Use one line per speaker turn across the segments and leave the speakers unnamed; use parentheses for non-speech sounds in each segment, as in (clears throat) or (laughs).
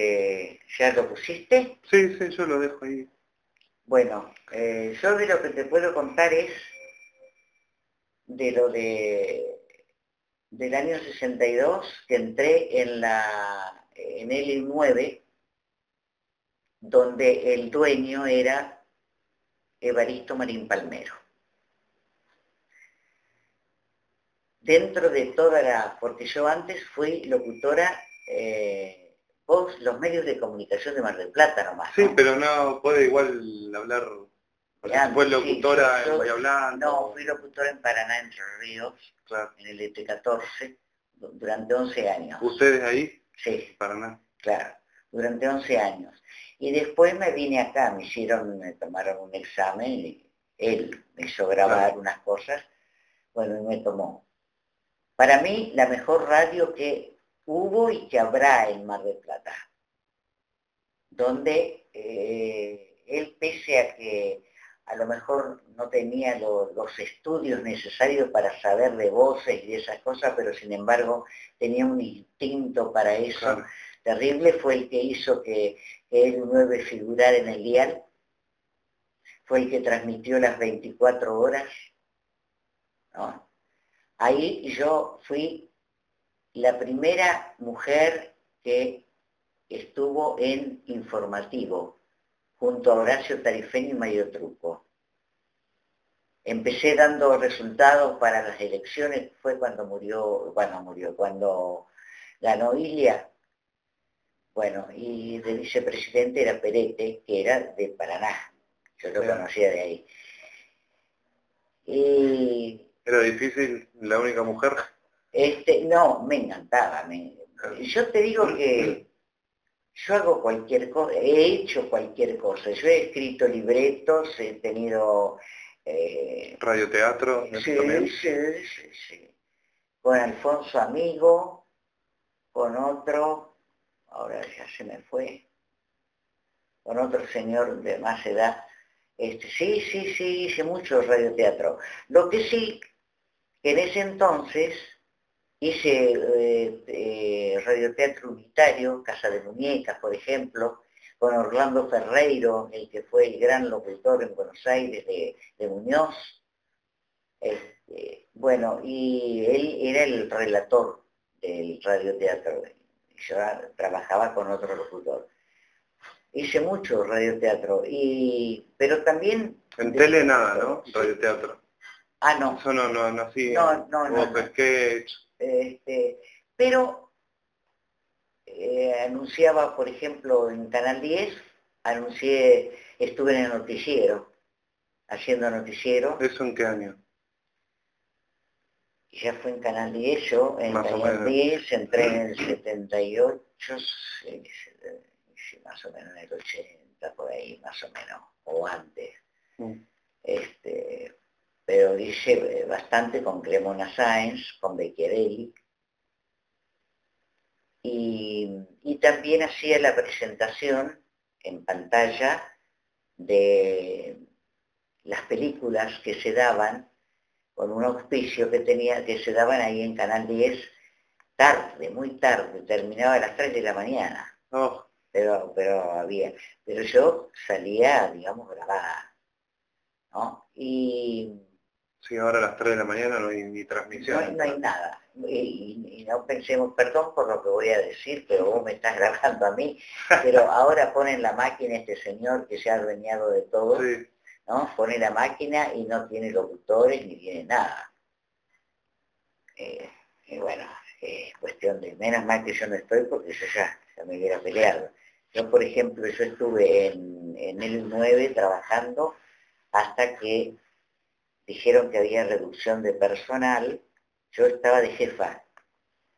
Este, ¿Ya lo pusiste?
Sí, sí, yo lo dejo ahí.
Bueno, eh, yo de lo que te puedo contar es de lo de del año 62 que entré en la en el 9 donde el dueño era Evaristo Marín Palmero. Dentro de toda la, porque yo antes fui locutora, eh, vos, los medios de comunicación de Mar del Plata nomás.
Sí, pero no puede igual hablar, fue locutora en Bahía Blanca.
No, fui locutora en Paraná, Entre Ríos, en el ET14, durante 11 años.
¿Ustedes ahí?
Sí.
Paraná.
Claro, durante 11 años. Y después me vine acá, me hicieron, me tomaron un examen y él me hizo grabar unas cosas, bueno, y me tomó. Para mí, la mejor radio que hubo y que habrá en Mar del Plata, donde eh, él, pese a que a lo mejor no tenía los estudios necesarios para saber de voces y de esas cosas, pero sin embargo tenía un instinto para eso terrible, fue el que hizo que el 9 figurar en el dial, fue el que transmitió las 24 horas. Ahí yo fui la primera mujer que estuvo en informativo, junto a Horacio Tarifeño y Mario Truco. Empecé dando resultados para las elecciones, fue cuando murió, bueno, murió, cuando ganó Ilia, bueno, y de vicepresidente era Perete, que era de Paraná. Yo lo conocía de ahí. Y,
¿Era difícil la única mujer?
Este, no, me encantaba. yo te digo que yo hago cualquier cosa, he hecho cualquier cosa. Yo he escrito libretos, he tenido...
Eh, ¿Radioteatro?
Sí, sí, sí, sí. Con Alfonso Amigo, con otro, ahora ya se me fue, con otro señor de más edad. Este, sí, sí, sí, hice mucho radioteatro. Lo que sí, en ese entonces hice eh, eh, radioteatro unitario, Casa de Muñecas, por ejemplo, con Orlando Ferreiro, el que fue el gran locutor en Buenos Aires de, Muñoz. Este, bueno, y él era el relator del radioteatro yo trabajaba con otro locutor. Hice mucho radioteatro, y, pero también...
En tele nada, ¿no? Radioteatro.
Ah, no.
Eso no, no, no, sí,
no, no, no, Este, pero eh, anunciaba, por ejemplo, en Canal 10, anuncié, estuve en el noticiero, haciendo noticiero.
¿Eso en qué año?
ya fue en Canal 10, yo en Canal 10 entré en el 78, más o menos en el 80, por ahí, más o menos, o antes. Mm. Este, pero hice bastante con Cremona Sáenz, con Becchiarelli, y, y también hacía la presentación en pantalla de las películas que se daban con un auspicio que tenía, que se daban ahí en Canal 10, tarde, muy tarde, terminaba a las 3 de la mañana.
Oh.
Pero, pero había, pero yo salía, digamos, grabada. ¿no? Y
Sí, ahora a las 3 de la mañana no hay ni transmisión.
No, hay nada. Y, no pensemos, perdón por lo que voy a decir, pero vos me estás grabando a mí, pero (laughs) ahora ponen la máquina este señor que se ha adueñado de todo. Sí. Pone la máquina y no tiene locutores ni tiene nada. Eh, y bueno, es cuestión de, menos mal que yo no estoy porque yo ya, me hubiera peleado. Yo, por ejemplo, yo estuve en, en el 9 trabajando hasta que dijeron que había reducción de personal, yo estaba de jefa.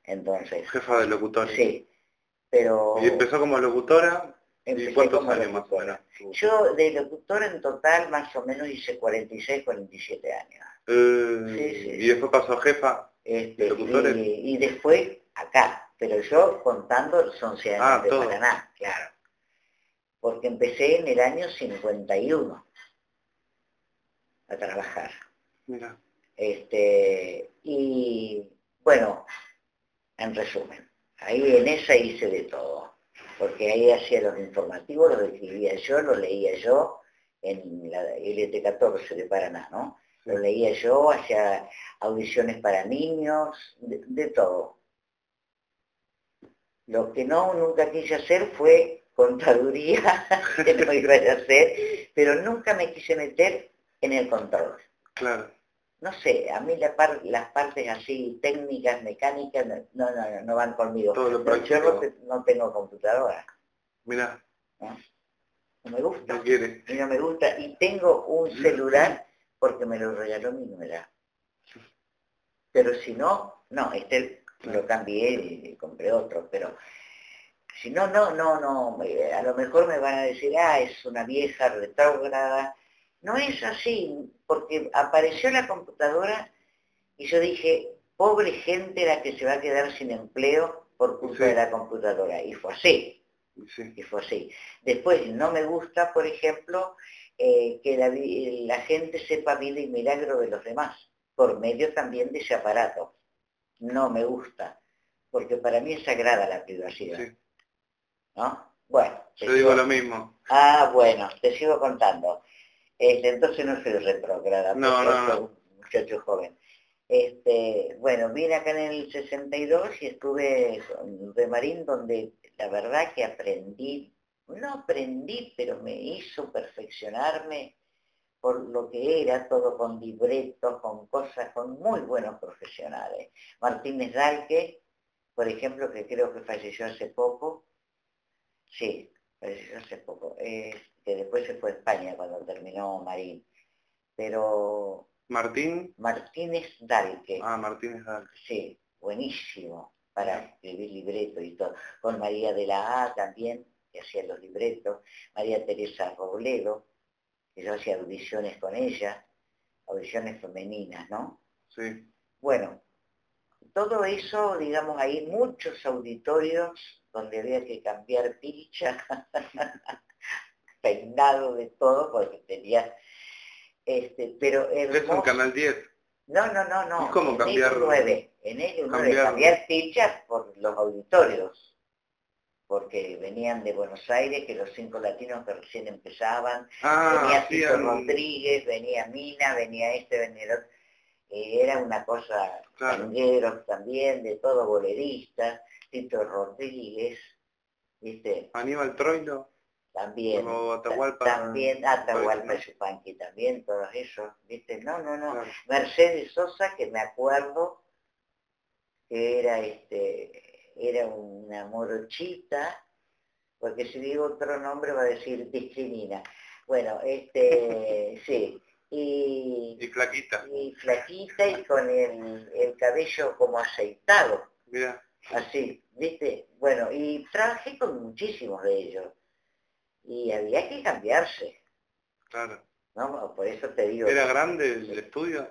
Entonces.
Jefa de locutor.
Sí. Pero.
¿Y empezó como locutora? ¿Y cuántos años más o menos?
Yo de locutor en total más o menos hice 46, 47 años.
Eh, ¿Y después pasó jefa
este, Y, después acá, pero yo contando los 11 años ah, de Paraná, claro. Porque empecé en el año 51 a trabajar.
Mira.
Este, y bueno, en resumen, ahí en esa hice de todo porque ahí hacía los informativos, los escribía yo, los leía yo en la LT14 de Paraná, ¿no? Lo leía yo, hacía audiciones para niños, de, todo. Lo que no nunca quise hacer fue (laughs) contaduría, que no iba a hacer, pero nunca me quise meter en el control.
Claro.
No sé, a mí las partes así técnicas, mecánicas, no, no, no, van conmigo.
Todo lo
yo no, tengo computadora.
Mira.
¿No? me gusta.
No quiere.
Y no me gusta. Y tengo un celular porque me lo regaló mi nuera. Pero si no, no, este lo cambié y compré otro, pero si no, no, no, no, a lo mejor me van a decir, ah, es una vieja retrógrada. No es así, porque apareció la computadora y yo dije, pobre gente la que se va a quedar sin empleo por culpa de la computadora. Y fue así. Y fue así. Después, no me gusta, por ejemplo, eh, que la, gente sepa vida y milagro de los demás, por medio también de ese aparato. No me gusta, porque para mí es sagrada la privacidad. ¿No? Bueno.
Yo digo lo mismo.
Ah, bueno, te sigo contando. Este, entonces no soy retrograda,
no, no, no.
un muchacho joven. Este, bueno, vine acá en el 62 y estuve en Marín donde la verdad que aprendí no aprendí, pero me hizo perfeccionarme por lo que era, todo con libretos, con cosas, con muy buenos profesionales. Martínez Dalque, por ejemplo, que creo que falleció hace poco, sí, falleció hace poco, que después se fue a España cuando terminó Marín, pero...
Martín.
Martínez Dalque.
Ah, Martínez Dalque.
Sí, buenísimo para escribir libretos y todo. Con María de la A también, que hacía los libretos, María Teresa Robledo, que yo hacía audiciones con ella, audiciones femeninas, ¿no?
Sí.
Bueno, todo eso, digamos, hay muchos auditorios donde había que cambiar pilcha, (laughs) peinado de todo, porque tenía, este, pero...
¿Es un canal 10?
No, no, no, no.
¿Y cómo cambiar?
En ellos 9, cambiar pilchas por los auditorios porque venían de Buenos Aires, que los cinco latinos que recién empezaban,
ah,
venía Tito Rodríguez, venía Mina, venía este, venía el otro. Eh, era una cosa, claro. también, de todo boleristas, Tito Rodríguez, ¿viste?
Aníbal Troilo.
También,
Atahualpa,
también, Atahualpa Yupanqui también, todos esos, ¿viste? No, no, no. Mercedes Sosa, que me acuerdo que era este era una morochita, porque si digo otro nombre va a decir discrimina. Bueno, este, (laughs) sí. Y,
y flaquita.
Y flaquita y con el, cabello como aceitado.
Mira.
Así, ¿viste? Bueno, y trabajé con muchísimos de ellos. Y había que cambiarse.
Claro.
¿no? Por eso te digo.
¿Era grande el estudio?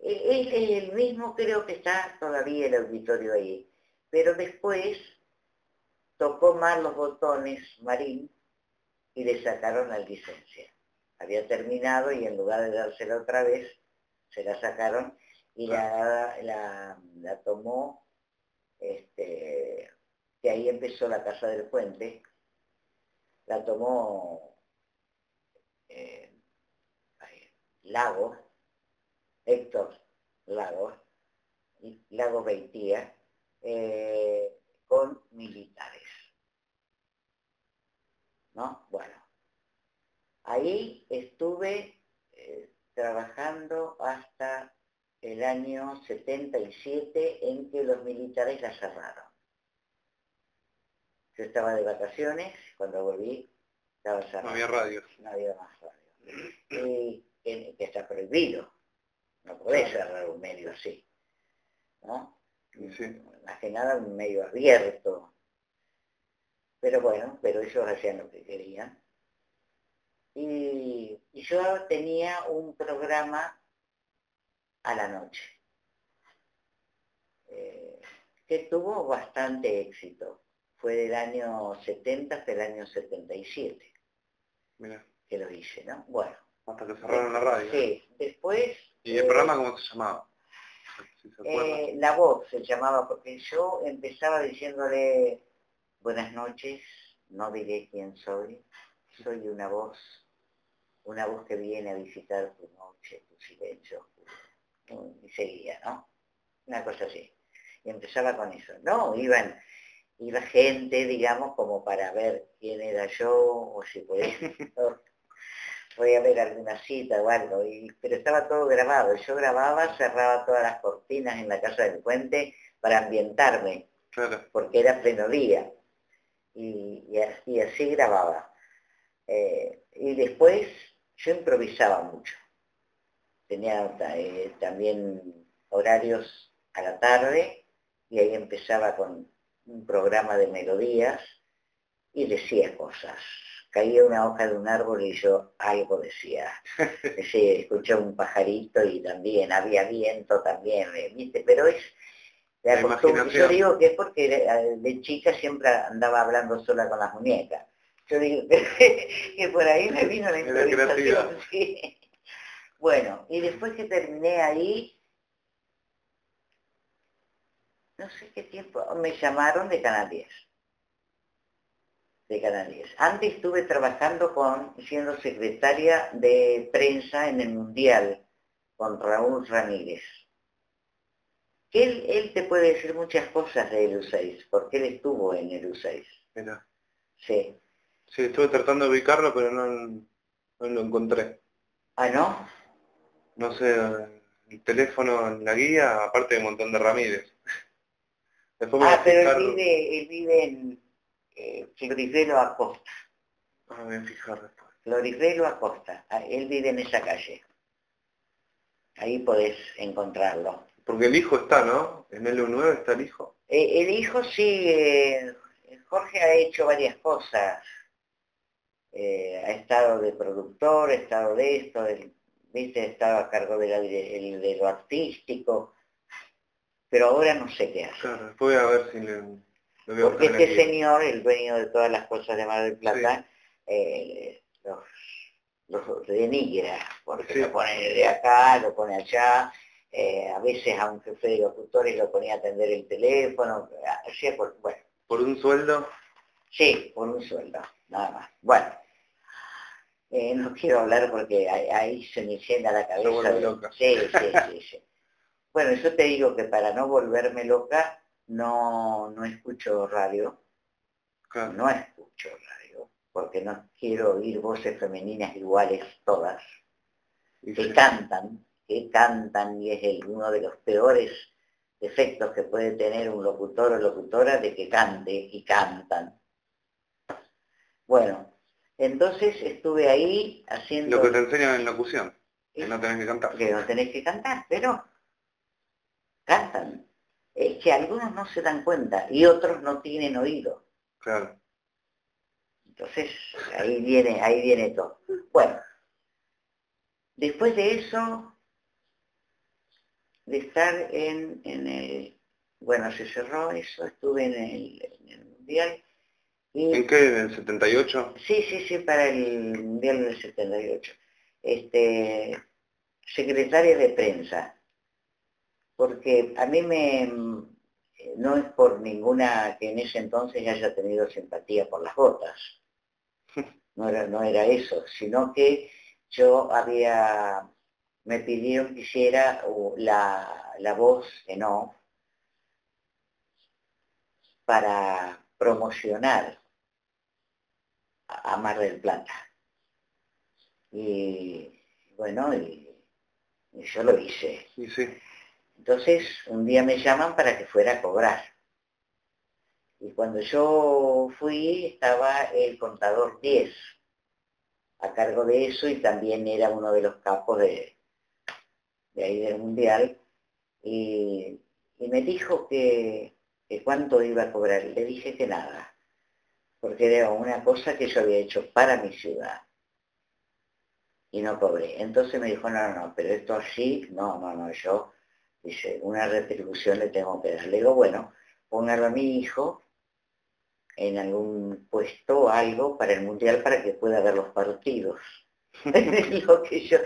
Es el mismo, creo que está todavía el auditorio ahí. Pero después tocó mal los botones Marín y le sacaron la licencia. Había terminado y en lugar de dársela otra vez, se la sacaron y la, la, tomó, este, que ahí empezó la Casa del Puente, la tomó eh, Lago, Héctor Lago, Lago Beitía, eh, con militares. ¿No? Bueno, ahí estuve eh, trabajando hasta el año 77 en que los militares la cerraron. Yo estaba de vacaciones, cuando volví estaba cerrado.
No había radio.
No había más radio. Y que, está prohibido. No podés cerrar un medio así. ¿no? más que nada un medio abierto. Pero bueno, pero ellos hacían lo que querían. Y, yo tenía un programa a la noche, eh, que tuvo bastante éxito. Fue del año 70 hasta el año 77.
Mira.
Que lo hice, ¿no? Bueno.
Hasta que cerraron la radio.
Sí, después...
¿Y el programa cómo se llamaba?
Eh, la voz se llamaba, porque yo empezaba diciéndole, Buenas noches, no diré quién soy. Soy una voz, una voz que viene a visitar tu noche, tu silencio Y seguía, ¿no? Una cosa así. Y empezaba con eso. No, iban, iba gente, digamos, como para ver quién era yo, o si podía, (laughs) podía haber alguna cita o algo. Y, pero estaba todo grabado. Yo grababa, cerraba todas las cortinas en la casa del puente para ambientarme. Porque era pleno día y, así, grababa. Eh, y después yo improvisaba mucho. Tenía eh, también horarios a la tarde y ahí empezaba con un programa de melodías y decía cosas. Caía una hoja de un árbol y yo algo decía. (laughs) decía escuchaba un pajarito y también había viento también, ¿viste? Pero es, yo digo que es porque de, chica siempre andaba hablando sola con las muñecas. Yo digo (laughs) que, por ahí me vino la (laughs) improvisación. Bueno, y después que terminé ahí, no sé qué tiempo, me llamaron de Canal 10. De Canal 10. Antes estuve trabajando con, siendo secretaria de prensa en el Mundial con Raúl Ramírez él, él te puede decir muchas cosas de el 6 porque él estuvo en el U6. Mira. Sí.
Sí, estuve tratando de ubicarlo, pero no, no lo encontré.
¿Ah, no?
No sé, el teléfono en la guía, aparte de un montón de Ramírez.
Ah, pero él vive, él vive en eh, Florifelo Acosta.
Ah, voy a fijar después.
Florifelo Acosta, ah, él vive en esa calle. Ahí podés encontrarlo.
Porque el hijo está, ¿no? En el U9 está el hijo.
Eh, el hijo sí, eh, Jorge ha hecho varias cosas. Eh, ha estado de productor, ha estado de esto, ¿viste? ha estado a cargo de, lo artístico, pero ahora no sé qué hace.
Claro, voy a ver si le...
Porque este señor, el dueño de todas las cosas de Mar del Plata, los, los denigra, porque lo pone de acá, lo pone allá, eh, a veces a un jefe de locutores lo ponía a atender el teléfono, por, bueno.
¿Por un sueldo?
Sí, por un sueldo, nada más. Bueno, eh, no quiero hablar porque ahí, se me llena la cabeza. Sí, sí, sí, sí. Bueno, yo te digo que para no volverme loca, no, no escucho radio. No escucho radio, porque no quiero oír voces femeninas iguales todas, que cantan que cantan y es el, uno de los peores defectos que puede tener un locutor o locutora de que cante y cantan. Bueno, entonces estuve ahí haciendo...
Lo que te enseñan en locución, que no tenés que cantar.
Que no tenés que cantar, pero cantan. Es que algunos no se dan cuenta y otros no tienen oído.
Claro.
Entonces, ahí viene, ahí viene todo. Bueno, después de eso de estar en, el, bueno, se cerró eso, estuve en el, Mundial.
¿En qué? ¿En el 78?
Sí, sí, sí, para el Mundial del 78. Este, secretaria de prensa, porque a mí me, no es por ninguna que en ese entonces haya tenido simpatía por las botas, (laughs) no era, no era eso, sino que yo había me pidieron que hiciera la, voz en off para promocionar a Mar del Plata. Y bueno, y, yo lo hice. Entonces, un día me llaman para que fuera a cobrar. Y cuando yo fui, estaba el contador 10 a cargo de eso y también era uno de los capos de, de ahí del Mundial, y, me dijo que, cuánto iba a cobrar. Le dije que nada, porque era una cosa que yo había hecho para mi ciudad. Y no cobré. Entonces me dijo, no, no, no, pero esto así, no, no, no, yo, dice, una retribución le tengo que dar. Le digo, bueno, póngalo a mi hijo en algún puesto algo para el mundial para que pueda ver los partidos. (laughs) (laughs) lo que yo,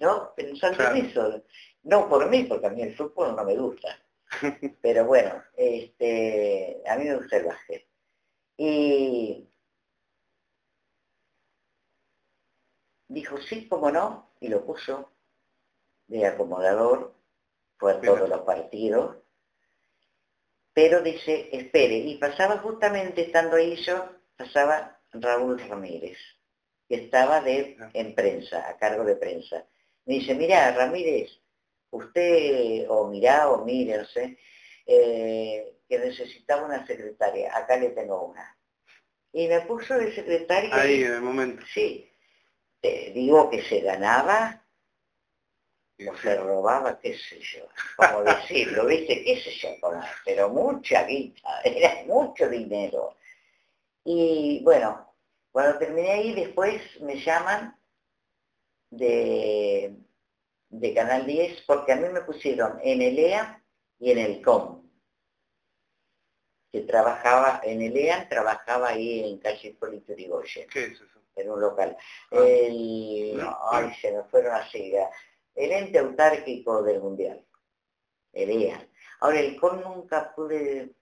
¿no? Pensando en eso. No por mí, porque a mí el fútbol no me gusta. (laughs) Pero bueno, este, a mí me gusta el básquet. Y dijo, sí, cómo no, y lo puso de acomodador, a todos los partidos, pero dice, espere, y pasaba justamente estando ahí yo, pasaba Raúl Ramírez, que estaba de, en prensa, a cargo de prensa. Me dice, mira, Ramírez, usted, o mirá, o sé, eh, que necesitaba una secretaria, acá le tengo una. Y me puso de secretaria.
Ahí, en el momento.
Sí. Te digo que se ganaba o se robaba, qué sé yo, como decirlo, viste, qué sé yo, pero mucha guita, (laughs) era mucho dinero. Y bueno, cuando terminé ahí, después me llaman de, de Canal 10, porque a mí me pusieron en el EA y en el COM. Que trabajaba en el EA, trabajaba ahí en calle Hipólito Yrigoyen.
¿Qué es eso?
En un local. Ah. El, ay, se me fueron así el ente autárquico del mundial, el EA. Ahora, el CON nunca pude,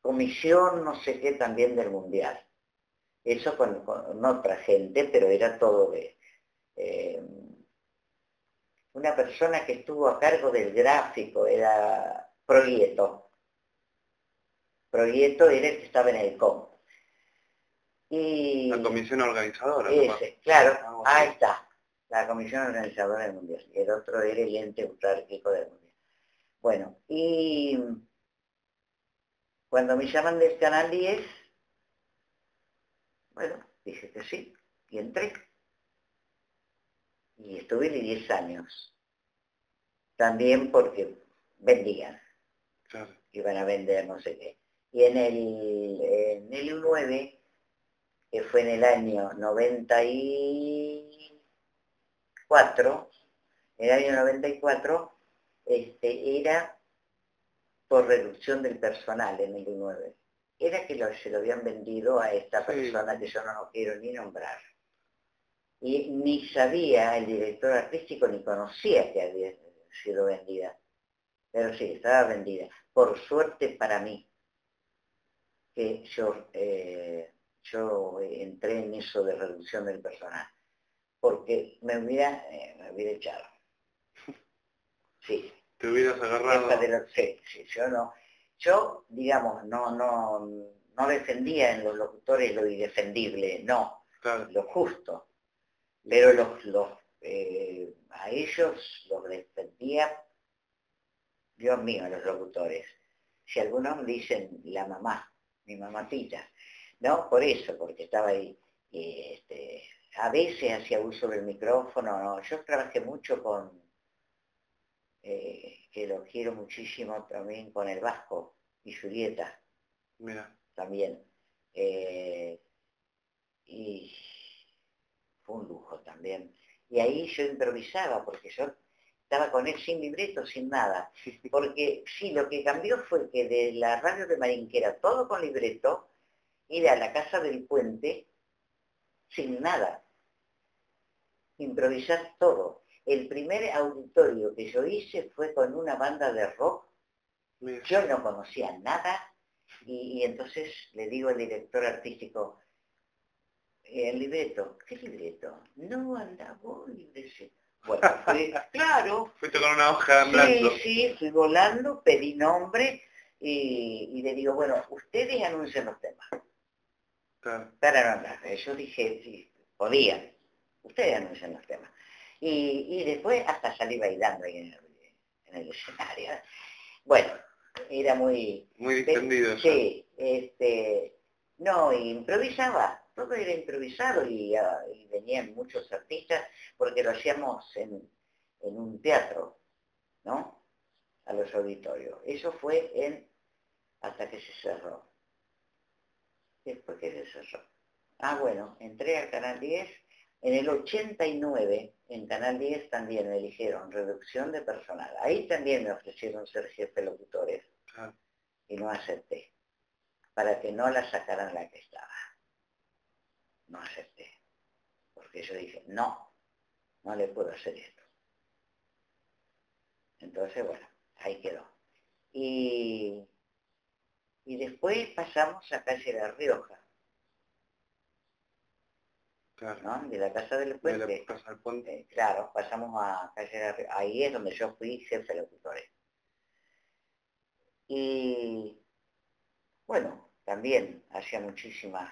comisión no sé qué también del mundial. Eso con, otra gente, pero era todo de... Eh, una persona que estuvo a cargo del gráfico era Proyecto. Proyecto era el que estaba en el CON.
Y la comisión organizadora.
Ese, claro, ahí está la comisión organizadora del mundial, y el otro era el ente autárquico del mundial. Bueno, y cuando me llaman del canal 10, bueno, dije que sí, y entré. Y estuve 10 años. También porque vendían. Iban a vender no sé qué. Y en el, en el U9, que fue en el año 90 y en el año 94, este, era por reducción del personal en el U9. Era que se lo habían vendido a esta persona que yo no quiero ni nombrar. Y ni sabía el director artístico ni conocía que había sido vendida. Pero sí, estaba vendida. Por suerte para mí, que yo, eh, yo entré en eso de reducción del personal porque me hubiera, eh, me hubiera echado. (laughs) Sí.
Te hubieras agarrado.
sí, sí, yo no. Yo, digamos, no, no, no defendía en los locutores lo indefendible, no, lo justo. Pero los, los eh, a ellos los defendía, Dios mío, los locutores. Si algunos dicen la mamá, mi mamatita, ¿no? Por eso, porque estaba ahí. este, a veces hacía uso del micrófono, yo trabajé mucho con, eh, que lo quiero muchísimo también con el Vasco y Julieta.
Mira.
También. Eh, y fue un lujo también. Y ahí yo improvisaba, porque yo estaba con él sin libreto, sin nada. Porque sí, lo que cambió fue que de la radio de Marín, que era todo con libreto, ir a la casa del puente sin nada improvisar todo. El primer auditorio que yo hice fue con una banda de rock. Yo no conocía nada y, entonces le digo al director artístico, eh, el libreto, ¿qué libreto? No, anda vos, Bueno, fue, (laughs) claro.
Fuiste con una hoja en blanco.
Sí, sí, fui volando, pedí nombre y, le digo, bueno, ustedes anuncian los temas. Para no Yo dije, sí, podían ustedes anuncian los temas. Y, después hasta salí bailando ahí en el, escenario. Bueno, era muy...
Muy distendido.
Sí, este, no, improvisaba, todo era improvisado y, ah, venían muchos artistas porque lo hacíamos en, en un teatro, ¿no? A los auditorios. Eso fue en hasta que se cerró. Después que se cerró. Ah, bueno, entré al Canal 10 en el 89, en Canal 10 también me dijeron reducción de personal. Ahí también me ofrecieron ser jefe locutores. Y no acepté. Para que no la sacaran la que estaba. No acepté. Porque yo dije, no, no le puedo hacer esto. Entonces, bueno, ahí quedó. Y y después pasamos a calle La Rioja. Claro. De la Casa del Puente. De la casa del Puente. Eh, claro, pasamos a calle. Ahí es donde yo fui jefe de locutores. Y bueno, también hacía muchísimas.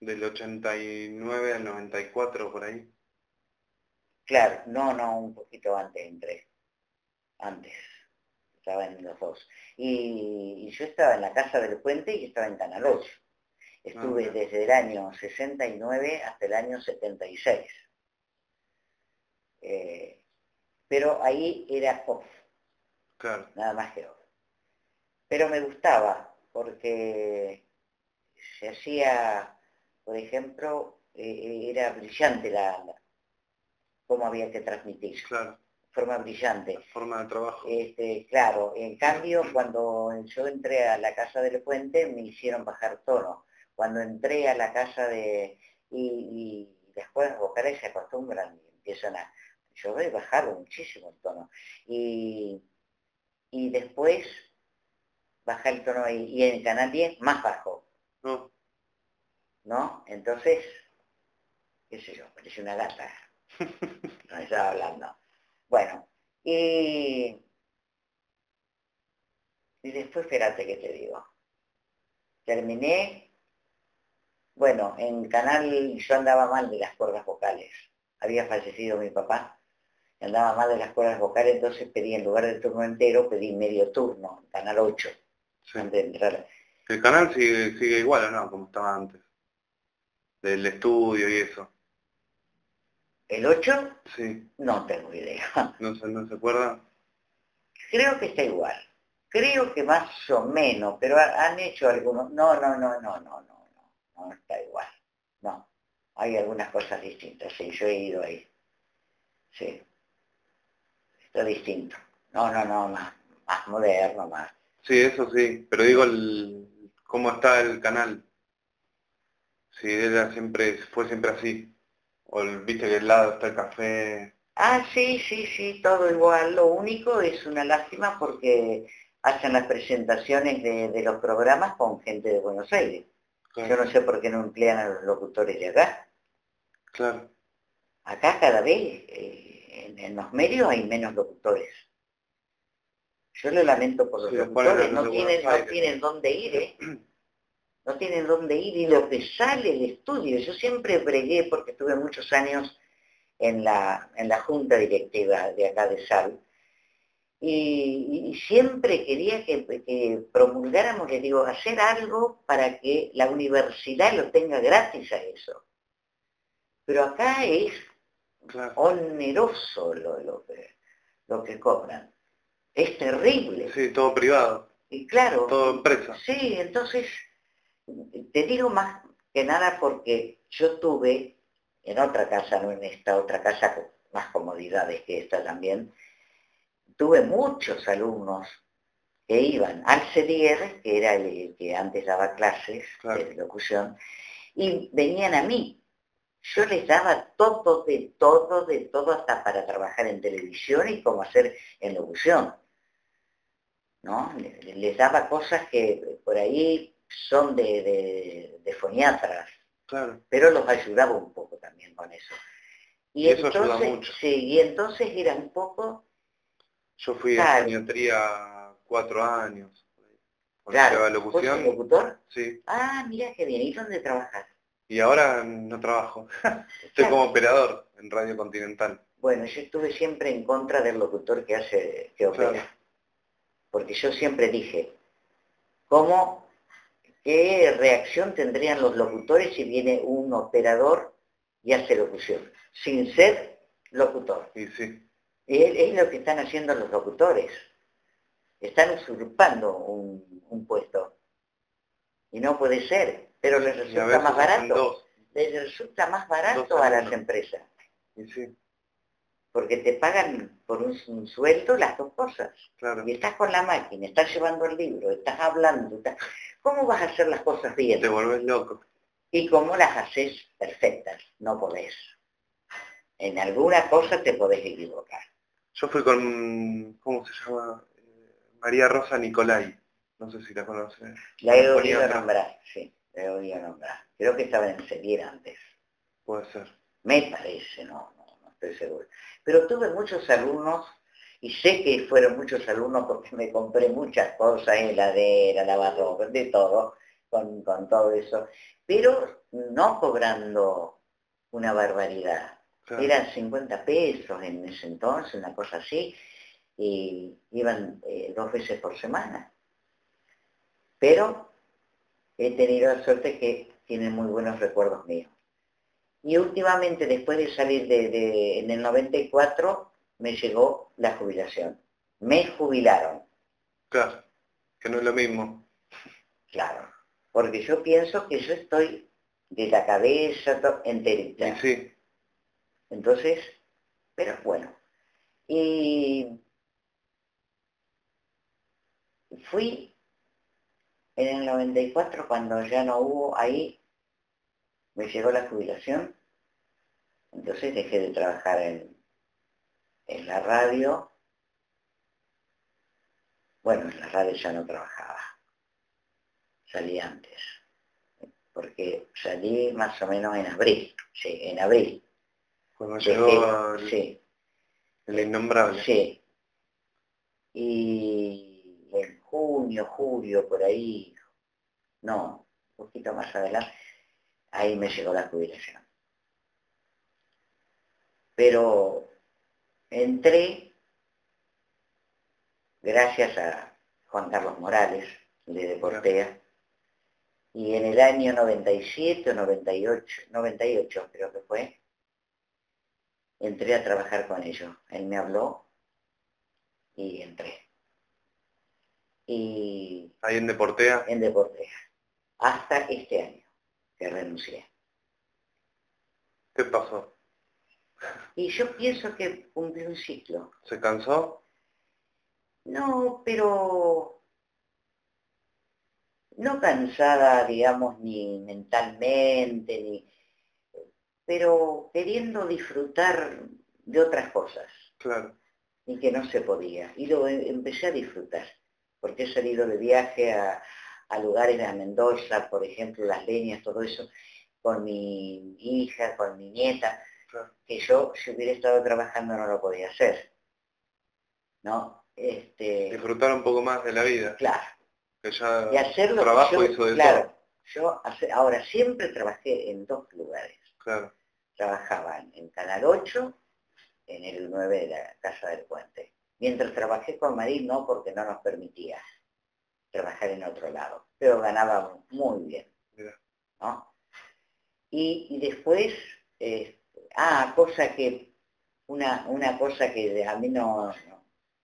Del 89 al 94 por ahí.
Claro, no, no, un poquito antes entré. Antes. Estaba en los dos. Y, yo estaba en la Casa del Puente y estaba en Canal 8. Estuve ah, desde el año 69 hasta el año 76. Eh, pero ahí era off. Claro. Nada más que off. Pero me gustaba porque se hacía, por ejemplo, eh, era brillante la, cómo había que transmitir. Claro. Forma brillante.
forma de trabajo.
Este, claro, en cambio, cuando yo entré a la casa del puente, me hicieron bajar tono. Cuando entré a la casa de... y, después los vocales se acostumbran y empiezan a... Yo he bajado muchísimo el tono. Y, y después baja el tono ahí. Y en el canal 10, más bajo. No. ¿No? Entonces, qué sé yo, parece una gata. (laughs) no estaba hablando. Bueno, y, y después, espérate que te digo. Terminé, bueno, en canal yo andaba mal de las cuerdas vocales. Había fallecido mi papá, andaba mal de las cuerdas vocales, entonces pedí en lugar del turno entero, pedí medio turno, canal 8
el canal sigue, sigue igual, ¿no? Como estaba antes. Del estudio y eso.
¿El 8?
Sí.
No tengo idea. (laughs)
¿No se, ¿No se acuerda?
Creo que está igual. Creo que más o menos, pero han hecho algunos... No, no, no, no, no, no, no, está igual. No. Hay algunas cosas distintas, sí, yo he ido ahí. Sí. Está distinto. No, no, no, más, más moderno, más
Sí, eso sí, pero digo el, cómo está el canal. Si era siempre, fue siempre así. O el, viste que al lado está el café.
Ah, sí, sí, sí, todo igual. Lo único es una lástima porque hacen las presentaciones de, los programas con gente de Buenos Aires. Yo no sé por qué no emplean a los locutores de acá.
Claro.
Acá cada vez eh, en los medios hay menos locutores. Yo lo lamento por los locutores, no tienen, no tienen dónde ir, ¿eh? (clears throat) No tienen dónde ir y lo que sale del estudio. Yo siempre bregué, porque estuve muchos años en la, en la junta directiva de acá de SAL, y, siempre quería que, promulgáramos, les digo, hacer algo para que la universidad lo tenga gratis a eso. Pero acá es oneroso lo, lo, lo que cobran es terrible.
Sí, todo privado.
Y claro.
Todo empresa.
Sí, entonces, te digo más que nada porque yo tuve en otra casa, no en esta otra casa con más comodidades que esta también, tuve muchos alumnos que iban al CDR, que era el que antes daba clases de locución, y venían a mí. Yo les daba todo, de todo, de todo, hasta para trabajar en televisión y cómo hacer en locución. ¿no? Les, daba cosas que por ahí son de, de, foniatras, pero los ayudaba un poco también con eso. Y, entonces, Sí, y entonces era un poco...
Yo fui a foniatría cuatro años.
Claro, locución. locutor?
Sí.
Ah, mira qué bien. ¿Y dónde trabajas?
Y ahora no trabajo. (laughs) Estoy como operador en Radio Continental.
Bueno, yo estuve siempre en contra del locutor que hace, que opera porque yo siempre dije, ¿cómo, qué reacción tendrían los locutores si viene un operador y hace locución, sin ser locutor?
Y sí.
Es, lo que están haciendo los locutores. Están usurpando un, puesto. Y no puede ser, pero les resulta más barato. Les resulta más barato a las empresas.
Sí
porque te pagan por un, sueldo las dos cosas. Y estás con la máquina, estás llevando el libro, estás hablando. ¿Cómo vas a hacer las cosas bien?
Te vuelves loco.
¿Y cómo las haces perfectas? No podés. En alguna cosa te podés equivocar.
Yo fui con, ¿cómo se llama? Eh, María Rosa Nicolai. No sé si la conoces.
La he oído nombrar, sí, la he oído nombrar. Creo que estaba en Seguir antes.
Puede ser.
Me parece, no, no, no estoy seguro. Pero tuve muchos alumnos y sé que fueron muchos alumnos porque me compré muchas cosas, heladera, lavarropa, de todo, con, con todo eso, pero no cobrando una barbaridad. Eran 50 pesos en ese entonces, una cosa así, y iban eh, dos veces por semana. Pero he tenido la suerte que tienen muy buenos recuerdos míos. Y últimamente, después de salir de, en el 94, me llegó la jubilación. Me jubilaron.
Claro, que no es lo mismo.
Claro, porque yo pienso que yo estoy de la cabeza enterita.
Sí.
Entonces, pero bueno. Y fui en el 94 cuando ya no hubo ahí, me llegó la jubilación, entonces dejé de trabajar en, en la radio. Bueno, en la radio ya no trabajaba, salí antes, porque salí más o menos en abril, sí, en abril.
Cuando llegó sí. el innombrable.
Sí. Y en junio, julio, por ahí, no, un poquito más adelante, ahí me llegó la jubilación. Pero entré, gracias a Juan Carlos Morales, de Deportea, y en el año 97 o 98, 98 creo que fue, entré a trabajar con ellos. Él me habló y entré. Y
¿Ahí en Deportea?
En Deportea. Hasta este año que renuncié.
¿Qué pasó?
Y yo pienso que cumplí un ciclo.
¿Se cansó?
No, pero no cansada, digamos, ni mentalmente, ni pero queriendo disfrutar de otras cosas.
Claro.
Y que no se podía. Y lo em, empecé a disfrutar, porque he salido de viaje a, lugares de Mendoza, por ejemplo, las leñas, todo eso, con mi hija, con mi nieta, que yo si hubiera estado trabajando no lo podía hacer. ¿No? Este...
Disfrutar un poco más de la vida.
Claro.
Que ya
y hacerlo
trabajo hizo de
claro, Yo ahora siempre trabajé en dos lugares.
Claro.
Trabajaban en Canal 8, en el 9 de la Casa del Puente. Mientras trabajé con Marín, no, porque no nos permitía trabajar en otro lado. Pero ganábamos muy bien. Y, después, eh, ah, cosa que, una, una cosa que a mí no,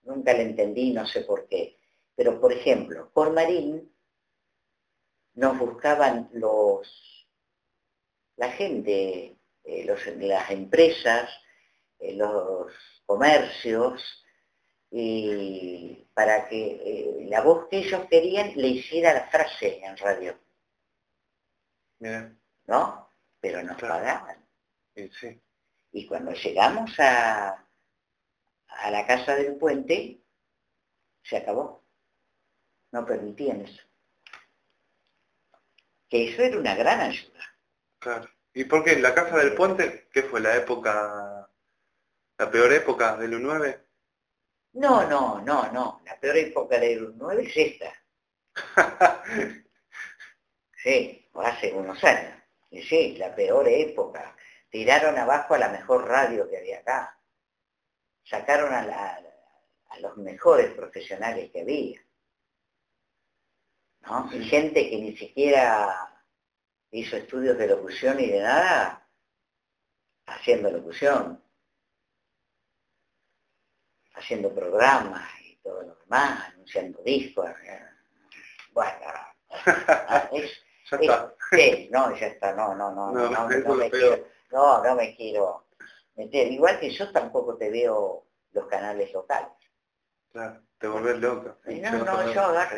nunca le entendí, no sé por qué. Pero, por ejemplo, por Marín nos buscaban los la gente, eh, las empresas, eh, los comercios, y para que eh, la voz que ellos querían le hiciera la frase en radio. ¿No? Pero nos pagaban. Y cuando llegamos a, a la casa del puente, se acabó. No permitían eso. Que eso era una gran ayuda.
Claro. ¿Y por qué? ¿La casa del puente? ¿Qué fue la época, la peor época del U9?
No, no, no, no. La peor época del U9 es esta. (laughs) sí, hace unos años. Y sí, la peor época. Tiraron abajo a la mejor radio que había acá. Sacaron a, a los mejores profesionales que había. ¿no? Y gente que ni siquiera hizo estudios de locución y de nada, haciendo locución, haciendo programas y todo lo demás, anunciando discos. Eh, bueno, (laughs) es, ya está. sí, no, ya está, no, no, no, no, no, no, me quiero, no, no me quiero meter. Igual que yo tampoco te veo los canales locales.
Claro, te volvés loca.
No, no, yo agarro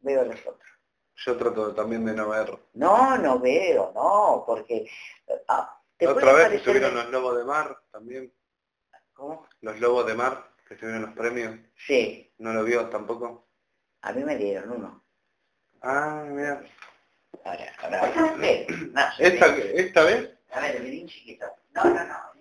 veo los otros.
Yo trato también de no ver.
No, no veo, no, porque...
Ah, Otra vez estuvieron los lobos de mar también.
¿Cómo?
Los lobos de mar, que estuvieron los premios.
Sí.
¿No lo vio tampoco?
A mí me dieron uno.
Ah, mira.
Ahora, ahora,
¿Esta, ¿Esta vez?
A ver, el chiquito. No, no, no.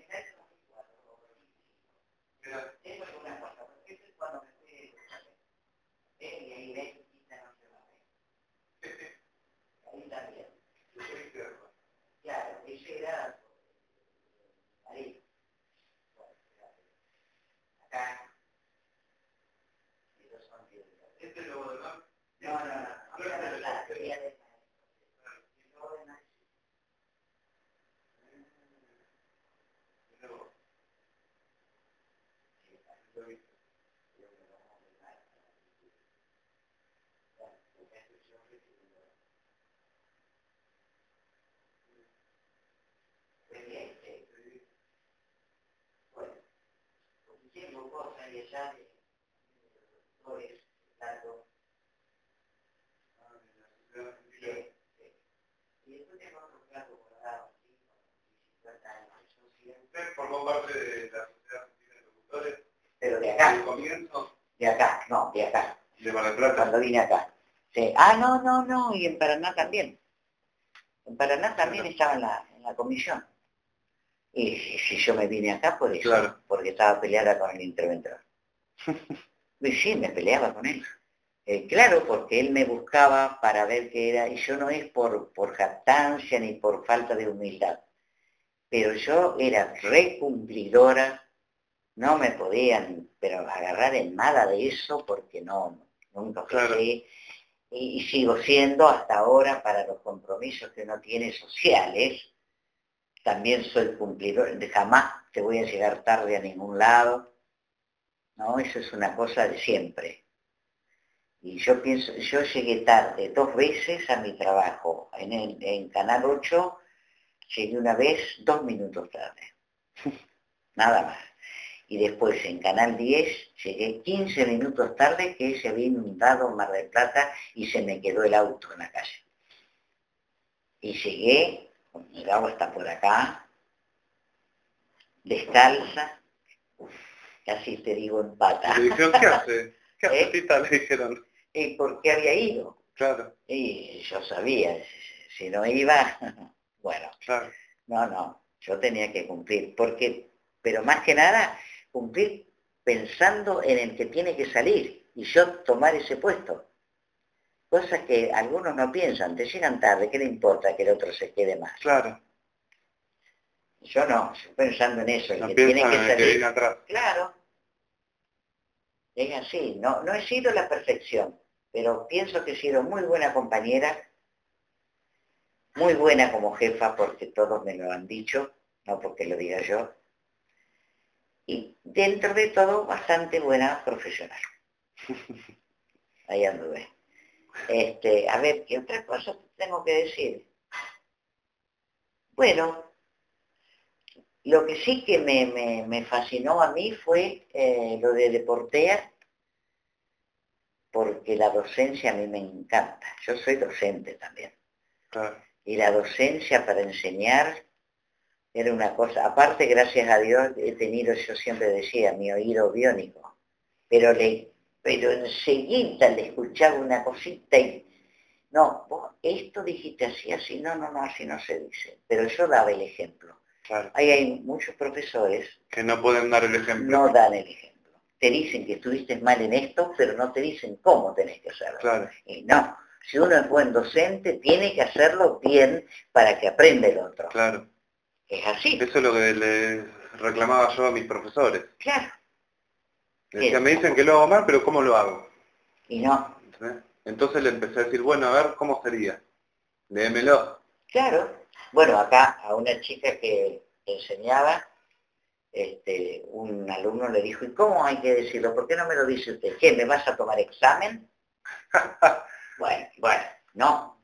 Formó parte de la Sociedad de Locutores.
Pero de acá.
¿De comienzo?
De acá, no, de acá.
¿De Mar del Plata?
Cuando vine acá. Sí. Ah, no, no, no, y en Paraná también. En Paraná también estaba en la, en la comisión. Y si, yo me vine acá por eso, claro. porque estaba peleada con el interventor. (laughs) y sí, me peleaba con él. Eh, claro, porque él me buscaba para ver qué era, y yo no es por, por jactancia ni por falta de humildad, pero yo era recumplidora, no me podían pero agarrar en nada de eso porque no, nunca fui y, sigo siendo hasta ahora para los compromisos que uno tiene sociales, también soy cumplidor, jamás te voy a llegar tarde a ningún lado, ¿no? Eso es una cosa de siempre. Y yo pienso, yo llegué tarde dos veces a mi trabajo en, en Canal 8 Llegué una vez dos minutos tarde. (laughs) Nada más. Y después en Canal 10 llegué 15 minutos tarde que se había inundado Mar del Plata y se me quedó el auto en la calle. Y llegué, el agua está por acá, descalza, casi te digo en pata.
¿Le dijeron qué (laughs) hace? ¿Qué hace, ¿Eh? Le dijeron.
¿Y por qué había ido?
Claro.
Y yo sabía, si no iba, (laughs) Bueno, no, no, yo tenía que cumplir, porque, pero más que nada, cumplir pensando en el que tiene que salir y yo tomar ese puesto. Cosas que algunos no piensan, te llegan tarde, ¿qué le importa que el otro se quede más?
Claro.
Yo no, yo pensando en eso, el que tiene que salir.
atrás.
Claro. Es así, no, no he sido la perfección, pero pienso que he sido muy buena compañera muy buena como jefa porque todos me lo han dicho, no porque lo diga yo, y dentro de todo bastante buena profesional. (laughs) Ahí anduve. Este, a ver, ¿qué otra cosa tengo que decir? Bueno, lo que sí que me, fascinó a mí fue eh, lo de Deportea, porque la docencia a mí me encanta. Yo soy docente también.
Claro
y la docencia para enseñar era una cosa, aparte gracias a Dios he tenido, yo siempre decía, mi oído biónico, pero, le, pero enseguida le escuchaba una cosita y, no, vos esto dijiste así, así, no, no, no, así no se dice, pero yo daba el ejemplo. Ahí hay muchos profesores
que no pueden dar el ejemplo.
No dan el ejemplo. Te dicen que estuviste mal en esto, pero no te dicen cómo tenés que hacerlo. Y no, si uno es buen docente, tiene que hacerlo bien para que aprenda el otro.
Claro.
Es así.
Eso es lo que le reclamaba yo a mis profesores.
Claro.
Me dicen que lo hago mal, pero ¿cómo lo hago?
Y no.
Entonces le empecé a decir, bueno, a ver, ¿cómo sería? Léemelo.
Claro. Bueno, acá a una chica que enseñaba, este, un alumno le dijo, ¿y cómo hay que decirlo? ¿Por qué no me lo dice usted? ¿Qué, me vas a tomar examen? (laughs) Bueno, bueno, no.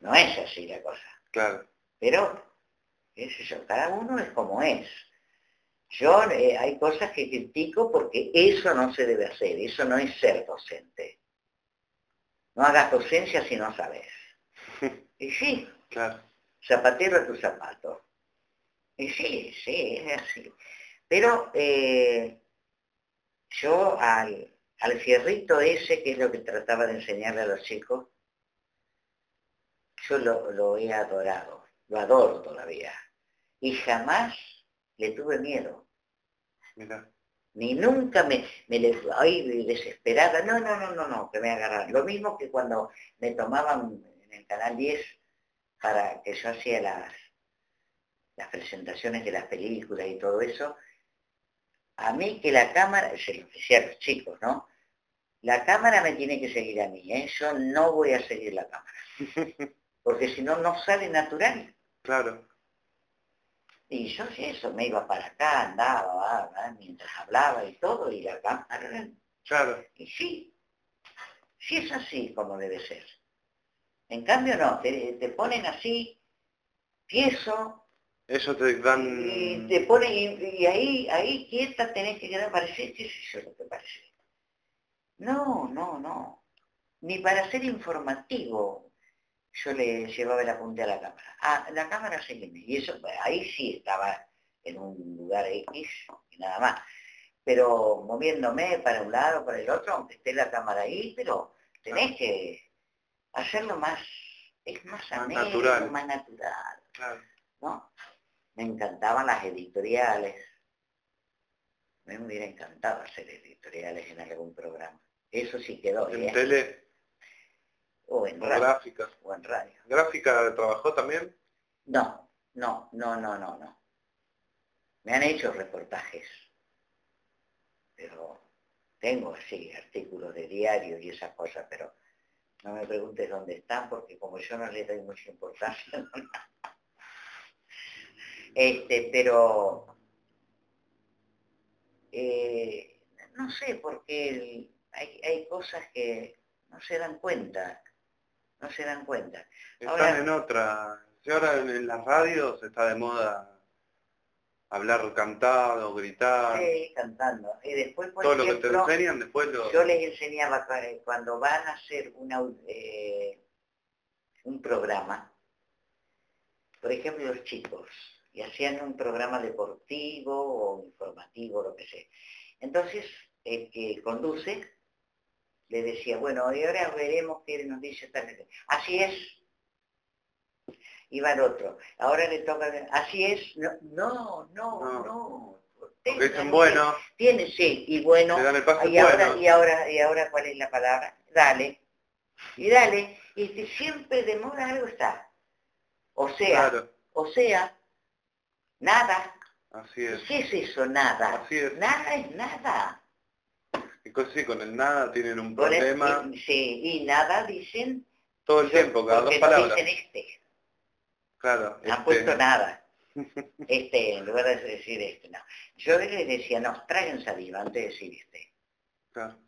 No es así la cosa.
Claro.
Pero, eso, cada uno es como es. Yo eh, hay cosas que critico porque eso no se debe hacer, eso no es ser docente. No hagas docencia si no sabes. (laughs) y sí,
claro.
zapatero a tu zapato. Y sí, sí, es así. Pero eh, yo al, al fierrito ese, que es lo que trataba de enseñarle a los chicos, yo lo, he adorado, lo adoro todavía. Y jamás le tuve miedo. Ni nunca me, me le, ay, desesperada, no, no, no, no, no, que me agarraran. Lo mismo que cuando me tomaban en el Canal 10 para que yo hacía las, las presentaciones de las películas y todo eso, a mí que la cámara, se lo decía a los chicos, ¿no? La cámara me tiene que seguir a mí, ¿eh? yo no voy a seguir la cámara. (laughs) Porque si no, no sale natural.
Claro.
Y yo sí eso, me iba para acá, andaba, mientras hablaba y todo, y la cámara.
Claro.
Y sí, sí es así como debe ser. En cambio no, te, ponen así, tieso,
eso te dan...
Y te pone, y, ahí, ahí quieta tenés que quedar, parece, ¿qué es eso lo que parece? No, no, no. Ni para ser informativo yo le llevaba la punta a la cámara. Ah, la cámara se viene. Y eso, ahí sí estaba en un lugar X y nada más. Pero moviéndome para un lado, para el otro, aunque esté la cámara ahí, pero tenés que hacerlo más, es más, natural. más natural. ¿no? Me encantaban las editoriales. Me hubiera encantado hacer editoriales en algún programa. Eso sí quedó.
¿En ¿eh? tele?
O en
gráfica.
O en radio.
¿Gráfica trabajó también?
No, no, no, no, no, no. Me han hecho reportajes. Pero tengo, sí, artículos de diario y esas cosas, pero no me preguntes dónde están, porque como yo no le doy mucha importancia, (laughs) Este, pero eh, no sé, porque hay, cosas que no se dan cuenta, no se dan cuenta.
Están en otra, si ahora en, las radios está de moda hablar cantado, gritar.
Sí, cantando. Y después,
Todo lo que te enseñan, después lo...
Yo les enseñaba cuando van a hacer una, eh, un programa, por ejemplo, los chicos, y hacían un programa deportivo o informativo, lo que sea. Entonces, el que conduce le decía, bueno, y ahora veremos qué nos dice esta Así es. Iba el otro. Ahora le toca, así es. No, no, no, no.
Porque dicen bueno.
Tiene, sí, y bueno. y, ahora, y ahora, y ahora, ¿cuál es la palabra? Dale. Y dale. Y si siempre demora algo está. O sea, o sea, Nada.
Así es.
¿Qué es eso, nada? Así es. Nada es nada.
Y con, el nada tienen un problema.
sí, y nada dicen...
Todo el tiempo, cada dos palabras.
dicen este.
Claro.
No han puesto nada. (laughs) Este, en lugar de decir este, no. Yo les decía, no, traigan saliva antes de decir este.
Claro.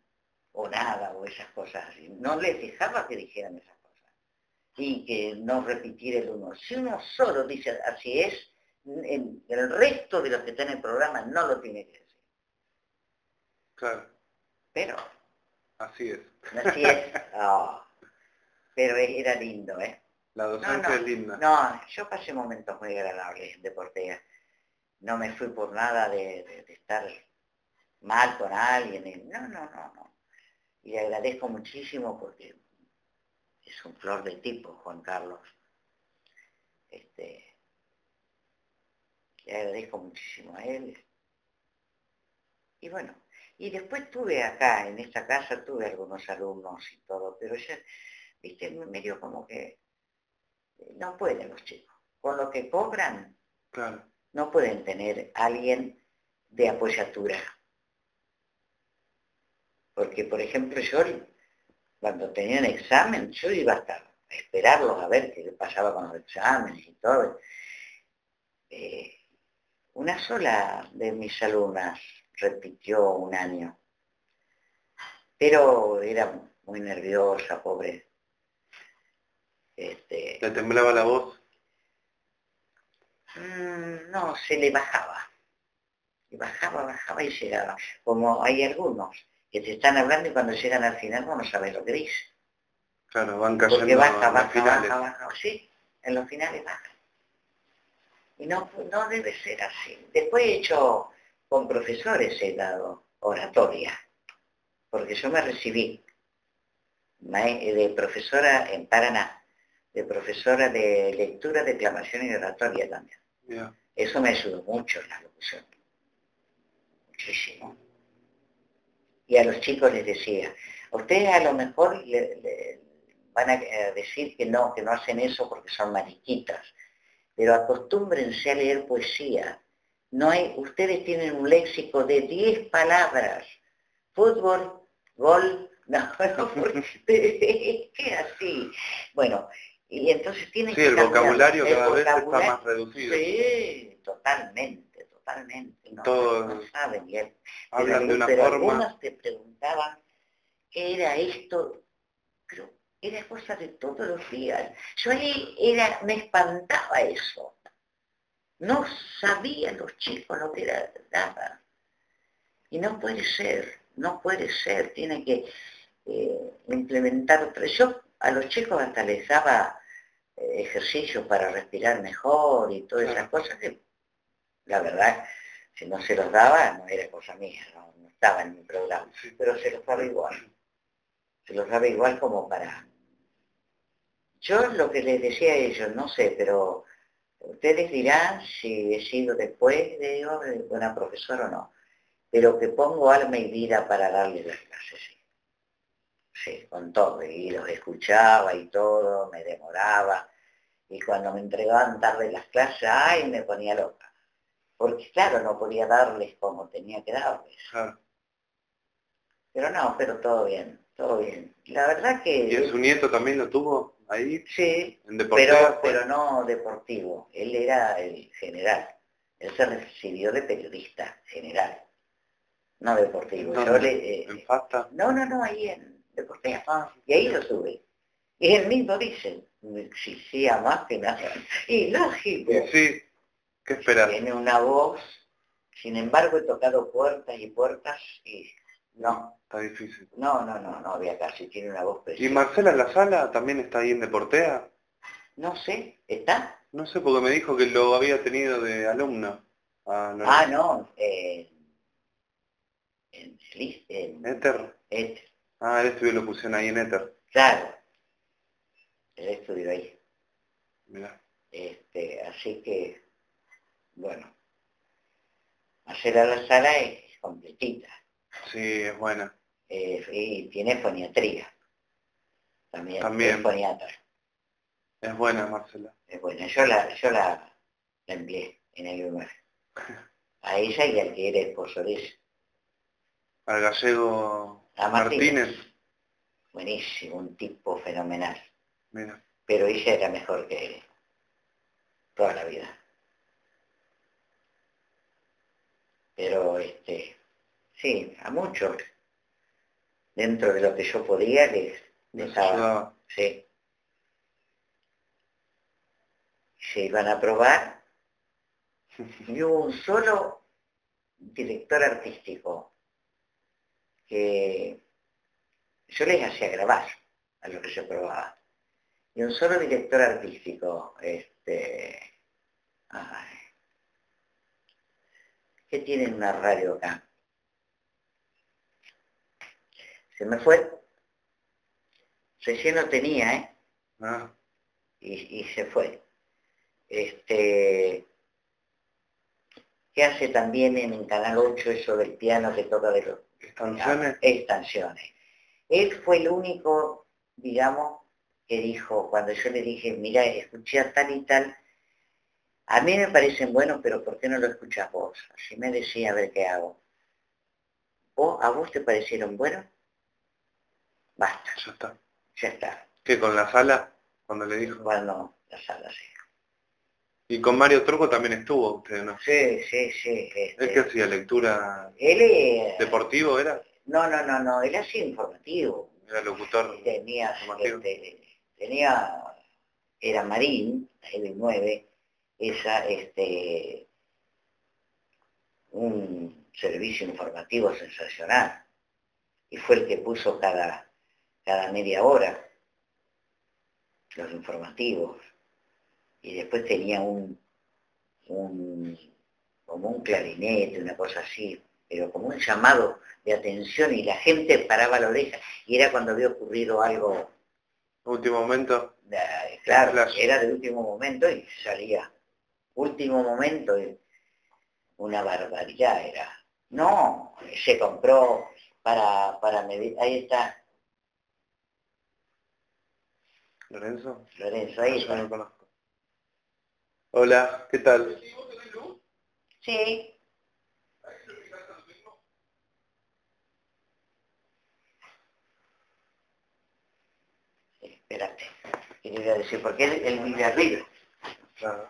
O nada, o esas cosas así. No les dejaba que dijeran esas cosas. Y que no repetir el uno. Si uno solo dice así es, el resto de los que están en el programa no lo tiene que decir.
Claro.
Pero.
Así es.
Así es. Ah, pero era lindo, ¿eh?
La docencia es linda.
No, yo pasé momentos muy agradables de Portega. No me fui por nada de, estar mal con alguien. No, no, no, no. Y le agradezco muchísimo porque es un flor de tipo, Juan Carlos. Este, le agradezco muchísimo a él. Y bueno, y después tuve acá, en esta casa, tuve algunos alumnos y todo, pero ya, viste, medio como que eh, no pueden los chicos. Con lo que cobran, no pueden tener alguien de apoyatura. Porque, por ejemplo, yo, cuando tenía un examen, yo iba a estar a esperarlos a ver qué pasaba con los exámenes y todo. Eh, una sola de mis alumnas repitió un año, pero era muy nerviosa, pobre.
Este, ¿Le temblaba la voz?
Mm, no, se le bajaba. Y bajaba, bajaba y llegaba. Como hay algunos que te están hablando y cuando llegan al final no sabes lo que dice.
Claro, van cayendo
Porque baja, baja, baja, baja, sí, en los finales baja. Y no, no debe ser así. Después he hecho, con profesores he dado oratoria. porque yo me recibí de profesora en Paraná, de profesora de lectura, declamación y oratoria también. Eso me ayudó mucho en la locución. Muchísimo. Y a los chicos les decía, ustedes a lo mejor van a decir que no, que no hacen eso porque son mariquitas, pero acostúmbrense a leer poesía. No hay, ustedes tienen un léxico de 10 palabras. Fútbol, gol, no, (laughs) no porque (laughs) así. Bueno, y entonces tiene
sí, el vocabulario cada vez está más reducido.
Sí, totalmente, totalmente. No,
Todos
saben.
hablan de una
pero
forma.
Algunos te preguntaban qué era esto, pero era cosa de todos los días. Yo ahí era, me espantaba eso. No sabían los chicos lo que era nada. Y no puede ser, no puede ser, tiene que eh, implementar. Yo a los chicos hasta les daba eh, ejercicios para respirar mejor y todas esas cosas que, la verdad, si no se los daba, no era cosa mía, no, estaba en mi programa, pero se los daba igual. Se los daba igual como para... Yo lo que les decía a ellos, no sé, pero ustedes dirán si he sido después de, buena profesora o no, pero que pongo alma y vida para darles las clases, sí, con todo, y los escuchaba y todo, me demoraba, y cuando me entregaban tarde las clases, ay, me ponía loca, porque claro, no podía darles como tenía que darles. Pero no, pero todo bien, todo bien. La verdad que...
¿Y su nieto también lo tuvo ahí?
Sí, pero, pero no deportivo, él era el general, él se recibió de periodista general, no deportivo. Yo le,
¿En Fasta?
No, no, no, ahí en Ah, y ahí lo sube. Y él mismo dice, existía más que nada. (laughs) Y lógico.
sí, ¿qué esperas?
Tiene una voz, sin embargo he tocado puertas y puertas y no.
Está difícil.
No, no, no, no había casi, tiene una voz preciosa.
¿Y Marcela La Sala también está ahí en Deportea?
No sé, ¿está?
No sé, porque me dijo que lo había tenido de alumna.
Ah, no. Ah, no eh, en,
en, Éter. Ah, él estudió locución ahí en Éter.
Claro. Él estudió ahí.
Mira.
Este, así que, bueno. Hacer a la sala es completita.
Sí, es buena.
y tiene foniatría. También.
También.
Es foniatra.
Es buena, Marcela.
Es buena. Yo la, yo la, empleé en el lugar. (laughs) A ella y al que era esposo de ella.
Al gallego
a Martínez. Buenísimo, un tipo fenomenal.
Mira.
Pero ella era mejor que él. Toda la vida. Pero este, sí, a muchos. Dentro de lo que yo podía les, les daba. Sí. Se iban a probar. (laughs) Y hubo un solo director artístico que yo les hacía grabar a lo que yo probaba. Y un solo director artístico, este, ay, ¿qué tiene una radio acá? Se me fue. Recién no tenía, ¿eh?
Ah.
Y, y se fue. Este, ¿Qué hace también en el Canal 8 eso del piano que toca de los
Extensiones.
Él fue el único, digamos, que dijo, cuando yo le dije, mira, escuché a tal y tal, a mí me parecen buenos, pero ¿por qué no lo escuchas vos? Así me decía, a ver qué hago. ¿O a vos te parecieron buenos? Basta.
Ya está.
Ya está.
¿Qué, con la sala? Cuando le dijo.
Bueno, la sala, sí.
Y con Mario Truco también estuvo usted, ¿no?
Sí, sí, sí.
Este... ¿Es que hacía lectura?
Él
¿Deportivo era?
No, no, no, no, él hacía informativo.
Era locutor.
Tenía, este, tenía, era Marín, el 9, esa, este, un servicio informativo sensacional. Y fue el que puso cada, cada media hora los informativos y después tenía un, un como un clarinete, una cosa así, pero como un llamado de atención y la gente paraba la oreja y era cuando había ocurrido algo.
Último momento.
claro, era de último momento y salía. Último momento, y una barbaridad era. No, se compró para, para medir, ahí está.
Lorenzo.
Lorenzo, ahí está. conozco.
Hola, ¿qué tal?
Sí. Espérate, quería decir, porque él, él vive arriba.
Claro.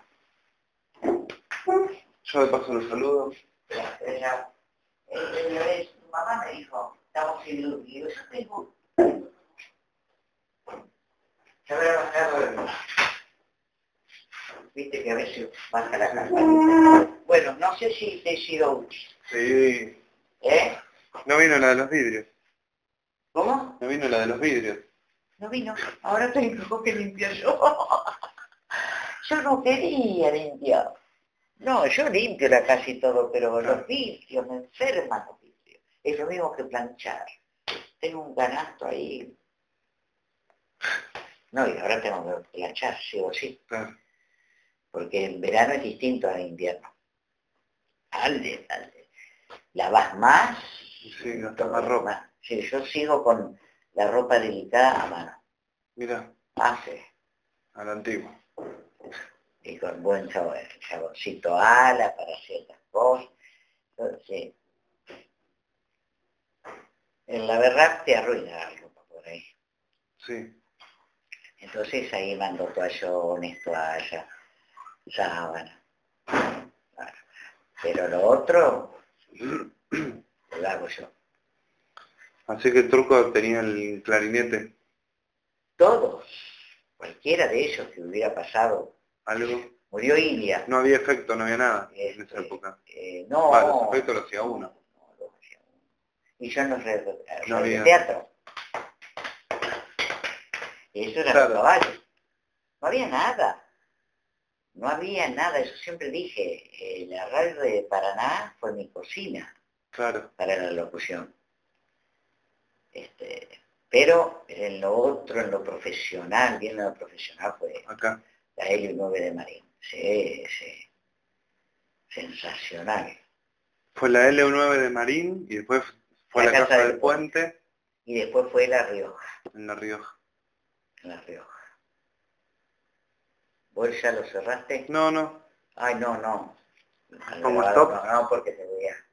Yo de paso los saludo.
Ella, ella, tu mamá me dijo, estamos sin luz. Y yo, yo tengo... Ya voy a bajar Viste que a veces baja la campanita. Bueno, no sé si te he sido útil.
Sí.
¿Eh?
No vino la de los vidrios.
¿Cómo?
No vino la de los vidrios.
No vino. Ahora tengo que limpiar yo. yo no quería limpiar. No, yo limpio la casi todo, pero los vidrios me enferman los vidrios. Es lo mismo que planchar. Tengo un ganasto ahí. No, y ahora tengo que planchar, sí o sí. Porque en verano es distinto al invierno. Alde, alde. Lavas más.
Sí, no está más ropa.
Sí, yo sigo con la ropa delicada a mano.
Mira.
Hace.
A la antigua.
Y con buen sabor, saborcito ala para ciertas cosas. Entonces, en la verdad te arruina la ropa por ahí.
Sí.
Entonces ahí mando toallones, toalla, sábana. Pero lo otro lo hago yo.
Así que el truco tenía el clarinete.
Todos, cualquiera de ellos que hubiera pasado.
Algo.
Murió Ilia.
No había efecto, no había nada en esa
este,
época.
Eh, no.
los efectos los hacía uno.
Y yo no sé, no había. teatro. Eso era claro. caballo. No había nada. No había nada, eso siempre dije. Eh, la radio de Paraná fue mi cocina.
Claro.
Para la locución. Este, pero en lo otro, en lo profesional, bien en lo profesional fue
Acá.
la L9 de Marín. Sí, sí. Sensacional.
Fue la L9 de Marín y después fue la, Casa, del, Puente.
Y después fue La Rioja.
En La Rioja.
En La Rioja. ¿Vos ya lo cerraste?
No, no.
Ay, no, no.
¿Cómo stop?
No, no, porque te voy a